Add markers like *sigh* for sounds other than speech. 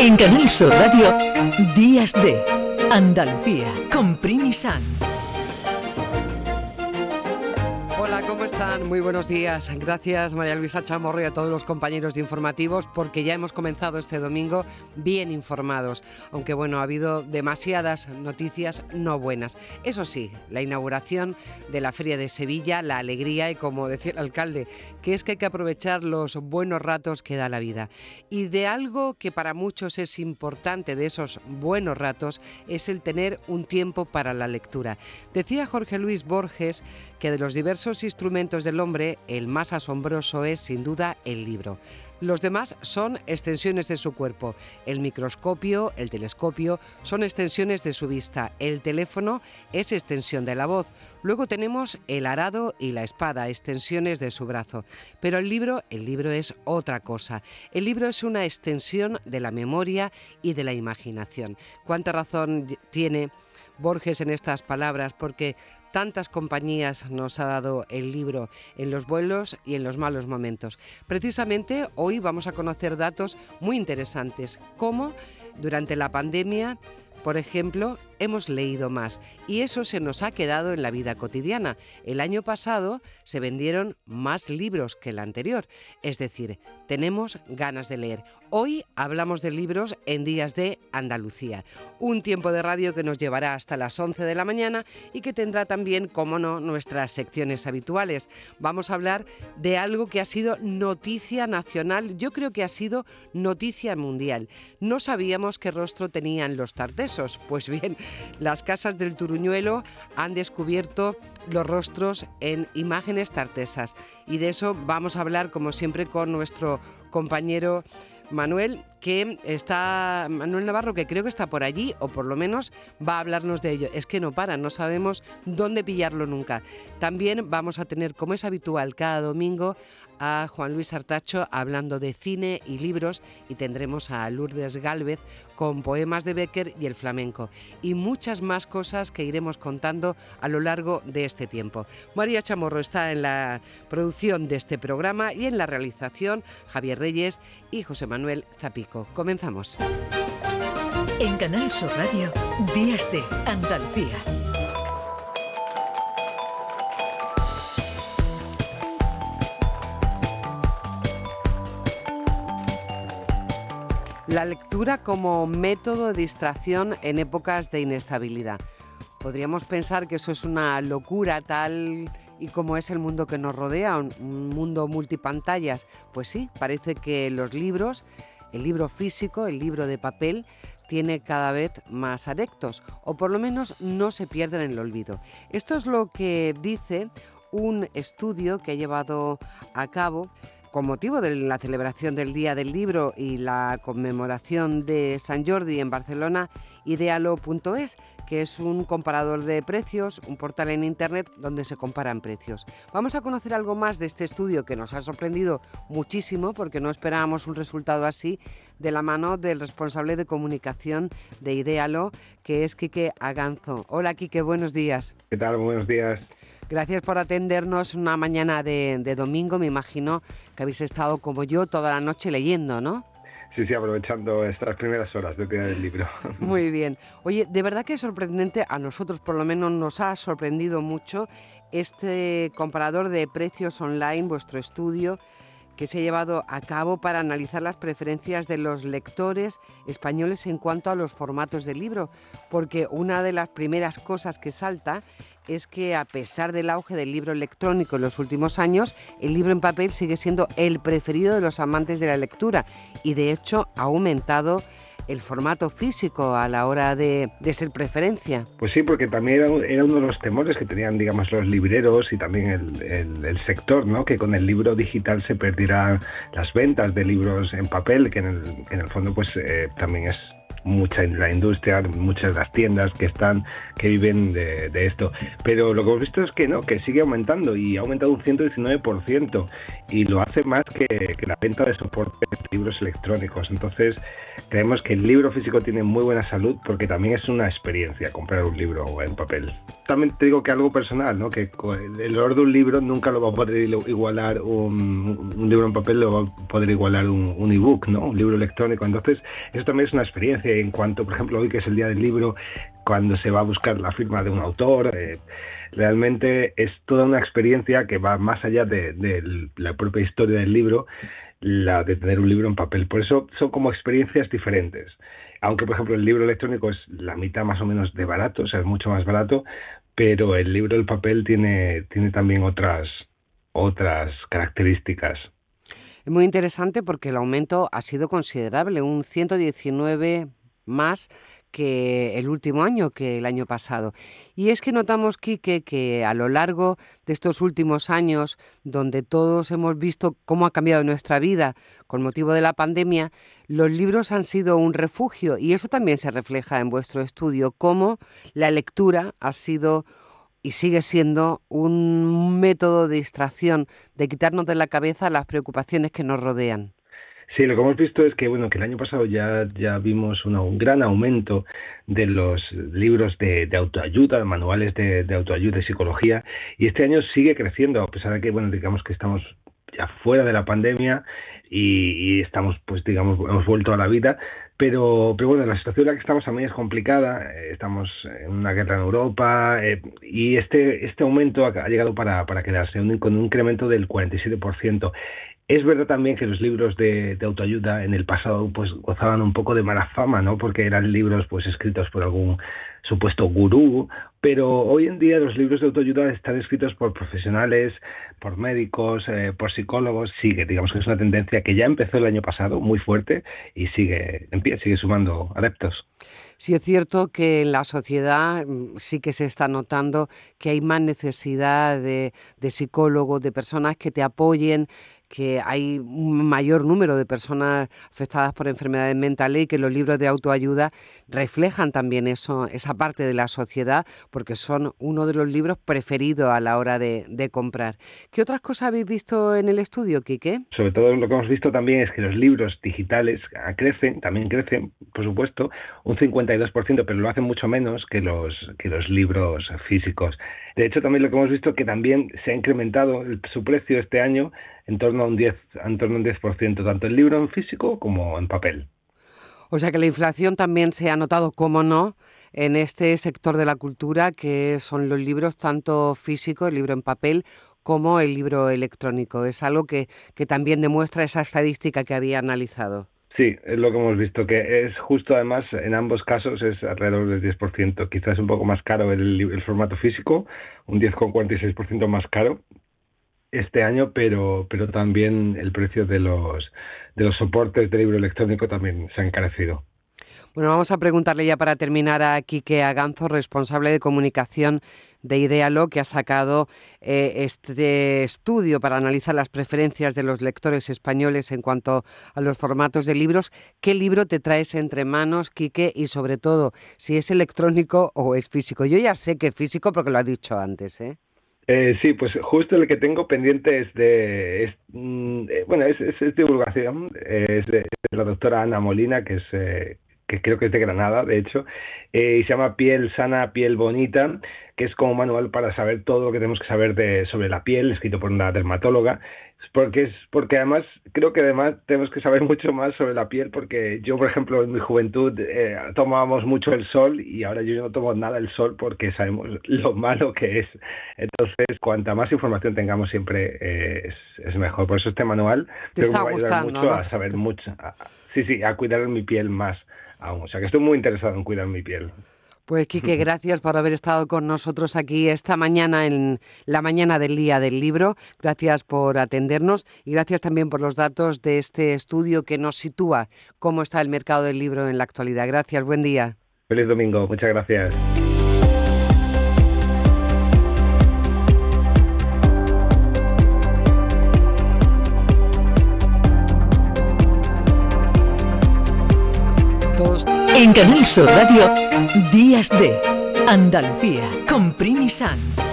En Canal Sur Radio, Días de Andalucía, con Primi Sanz. Muy buenos días. Gracias María Luisa Chamorro y a todos los compañeros de informativos porque ya hemos comenzado este domingo bien informados, aunque bueno, ha habido demasiadas noticias no buenas. Eso sí, la inauguración de la Feria de Sevilla, la alegría y como decía el alcalde, que es que hay que aprovechar los buenos ratos que da la vida. Y de algo que para muchos es importante de esos buenos ratos es el tener un tiempo para la lectura. Decía Jorge Luis Borges que de los diversos instrumentos del hombre, el más asombroso es, sin duda, el libro. Los demás son extensiones de su cuerpo. El microscopio, el telescopio, son extensiones de su vista. El teléfono es extensión de la voz. Luego tenemos el arado y la espada, extensiones de su brazo. Pero el libro, el libro es otra cosa. El libro es una extensión de la memoria y de la imaginación. ¿Cuánta razón tiene Borges en estas palabras? Porque tantas compañías nos ha dado el libro en los vuelos y en los malos momentos. Precisamente hoy vamos a conocer datos muy interesantes, como durante la pandemia por ejemplo, hemos leído más y eso se nos ha quedado en la vida cotidiana. El año pasado se vendieron más libros que el anterior, es decir, tenemos ganas de leer. Hoy hablamos de libros en Días de Andalucía, un tiempo de radio que nos llevará hasta las 11 de la mañana y que tendrá también, como no, nuestras secciones habituales. Vamos a hablar de algo que ha sido noticia nacional, yo creo que ha sido noticia mundial. No sabíamos qué rostro tenían los tartes pues bien, las casas del Turuñuelo han descubierto los rostros en imágenes tartesas y de eso vamos a hablar como siempre con nuestro compañero Manuel, que está, Manuel Navarro, que creo que está por allí, o por lo menos va a hablarnos de ello. Es que no para, no sabemos dónde pillarlo nunca. También vamos a tener, como es habitual cada domingo, a Juan Luis Artacho hablando de cine y libros y tendremos a Lourdes Gálvez con poemas de Becker y el flamenco y muchas más cosas que iremos contando a lo largo de este tiempo. María Chamorro está en la producción de este programa y en la realización Javier Reyes y José Manuel Zapico. Comenzamos. En Canal Sur Radio, Días de Andalucía. La lectura como método de distracción en épocas de inestabilidad. Podríamos pensar que eso es una locura tal y como es el mundo que nos rodea, un, mundo multipantallas. Pues sí, parece que los libros, el libro físico, el libro de papel, tiene cada vez más adeptos, o por lo menos no se pierden en el olvido. Esto es lo que dice un estudio que ha llevado a cabo con motivo de la celebración del Día del Libro y la conmemoración de San Jordi en Barcelona, idealo.es, que es un comparador de precios, un portal en Internet donde se comparan precios. Vamos a conocer algo más de este estudio que nos ha sorprendido muchísimo porque no esperábamos un resultado así de la mano del responsable de comunicación de Idealo, que es Quique Aganzo. Hola Quique, buenos días. ¿Qué tal? Buenos días. Gracias por atendernos una mañana de, domingo. Me imagino que habéis estado como yo toda la noche leyendo, ¿no? Sí, sí, aprovechando estas primeras horas de tirar el libro. *laughs* Muy bien. Oye, de verdad que es sorprendente, a nosotros por lo menos nos ha sorprendido mucho este comparador de precios online, vuestro estudio que se ha llevado a cabo para analizar las preferencias de los lectores españoles en cuanto a los formatos del libro, porque una de las primeras cosas que salta es que a pesar del auge del libro electrónico en los últimos años, el libro en papel sigue siendo el preferido de los amantes de la lectura y de hecho ha aumentado el formato físico a la hora de, ser preferencia. Pues sí, porque también era, uno de los temores que tenían, digamos, los libreros y también el, sector, ¿no? Que con el libro digital se perdieran las ventas de libros en papel, que en el, en el fondo, pues eh, también es mucha la industria, muchas las tiendas que están, que viven de, de, esto. Pero lo que hemos visto es que no, que sigue aumentando y ha aumentado un 119%. Y lo hace más que, que la venta de soporte de libros electrónicos. Entonces, creemos que el libro físico tiene muy buena salud porque también es una experiencia comprar un libro en papel. También te digo que algo personal, ¿no? que el olor de un libro nunca lo va a poder igualar un, un libro en papel, lo va a poder igualar un, un ebook, ¿no? un libro electrónico. Entonces, eso también es una experiencia. En cuanto, por ejemplo, hoy que es el día del libro, cuando se va a buscar la firma de un autor, eh, realmente es toda una experiencia que va más allá de, la propia historia del libro la de tener un libro en papel. Por eso son como experiencias diferentes. Aunque, por ejemplo, el libro electrónico es la mitad más o menos de barato, o sea, es mucho más barato, pero el libro del papel tiene, tiene también otras, otras características. Es muy interesante porque el aumento ha sido considerable, un 119 más que el último año, que el año pasado. Y es que notamos, Quique, que a lo largo de estos últimos años, donde todos hemos visto cómo ha cambiado nuestra vida con motivo de la pandemia, los libros han sido un refugio y eso también se refleja en vuestro estudio, cómo la lectura ha sido y sigue siendo un método de distracción, de quitarnos de la cabeza las preocupaciones que nos rodean. Sí, lo que hemos visto es que bueno que el año pasado ya ya vimos un gran aumento de los libros de, autoayuda, manuales de, autoayuda y psicología, y este año sigue creciendo a pesar de que bueno digamos que estamos ya fuera de la pandemia y, estamos pues digamos hemos vuelto a la vida, pero, pero bueno, la situación en la que estamos también es complicada. Eh, estamos en una guerra en Europa eh, y este, este aumento ha, llegado para, para quedarse, con un incremento del 47%. Es verdad también que los libros de, autoayuda en el pasado pues gozaban un poco de mala fama, ¿no? Porque eran libros pues escritos por algún supuesto gurú, pero hoy en día los libros de autoayuda están escritos por profesionales, por médicos, eh, por psicólogos, sigue, digamos que es una tendencia que ya empezó el año pasado muy fuerte y sigue en pie, sigue sumando adeptos. Sí es cierto que en la sociedad mm, sí que se está notando que hay más necesidad de, de psicólogos, de personas que te apoyen que hay un mayor número de personas afectadas por enfermedades mentales y que los libros de autoayuda reflejan también eso, esa parte de la sociedad, porque son uno de los libros preferidos a la hora de, comprar. ¿Qué otras cosas habéis visto en el estudio, Quique? Sobre todo lo que hemos visto también es que los libros digitales crecen, también crecen, por supuesto, un 52%, pero lo hacen mucho menos que los, que los libros físicos. De hecho, también lo que hemos visto que también se ha incrementado su precio este año en torno a un 10, en torno a un 10%, tanto el libro en físico como en papel. O sea que la inflación también se ha notado, como no, en este sector de la cultura, que son los libros tanto físicos, el libro en papel, como el libro electrónico. Es algo que, que también demuestra esa estadística que había analizado. Sí, es lo que hemos visto, que es justo además en ambos casos es alrededor del 10%, quizás un poco más caro el, el formato físico, un 10,46% más caro, este año, pero, pero también el precio de los, de los soportes de libro electrónico también se ha encarecido. Bueno, vamos a preguntarle ya para terminar a Quique Aganzo, responsable de comunicación de Idealo, que ha sacado eh, este estudio para analizar las preferencias de los lectores españoles en cuanto a los formatos de libros. ¿Qué libro te traes entre manos, Quique? Y sobre todo, si es electrónico o es físico. Yo ya sé que es físico porque lo ha dicho antes, ¿eh? Eh, sí, pues justo el que tengo pendiente es de, mm, eh, bueno, es, divulgación, es de, la doctora Ana Molina, que es, eh, que creo que es de Granada, de hecho, y se llama Piel sana, piel bonita, que es como manual para saber todo lo que tenemos que saber de, sobre la piel, escrito por una dermatóloga, porque es porque además creo que además tenemos que saber *laughs* mucho más sobre la piel porque yo por ejemplo en mi juventud eh, tomábamos mucho el sol y ahora yo no tomo nada el sol porque sabemos lo malo que es. Entonces cuanta más información tengamos siempre eh, es, mejor. Por eso este manual te está me va mucho a saber mucho sí sí a cuidar mi piel más aún o sea que estoy muy interesado en cuidar mi piel pues Quique, *laughs* gracias por haber estado con nosotros aquí esta mañana en la mañana del día del libro. Gracias por atendernos y gracias también por los datos de este estudio que nos sitúa cómo está el mercado del libro en la actualidad. Gracias, buen día. Feliz domingo, muchas gracias. En Canal Sur Radio, Días de Andalucía, con Primi Sanz.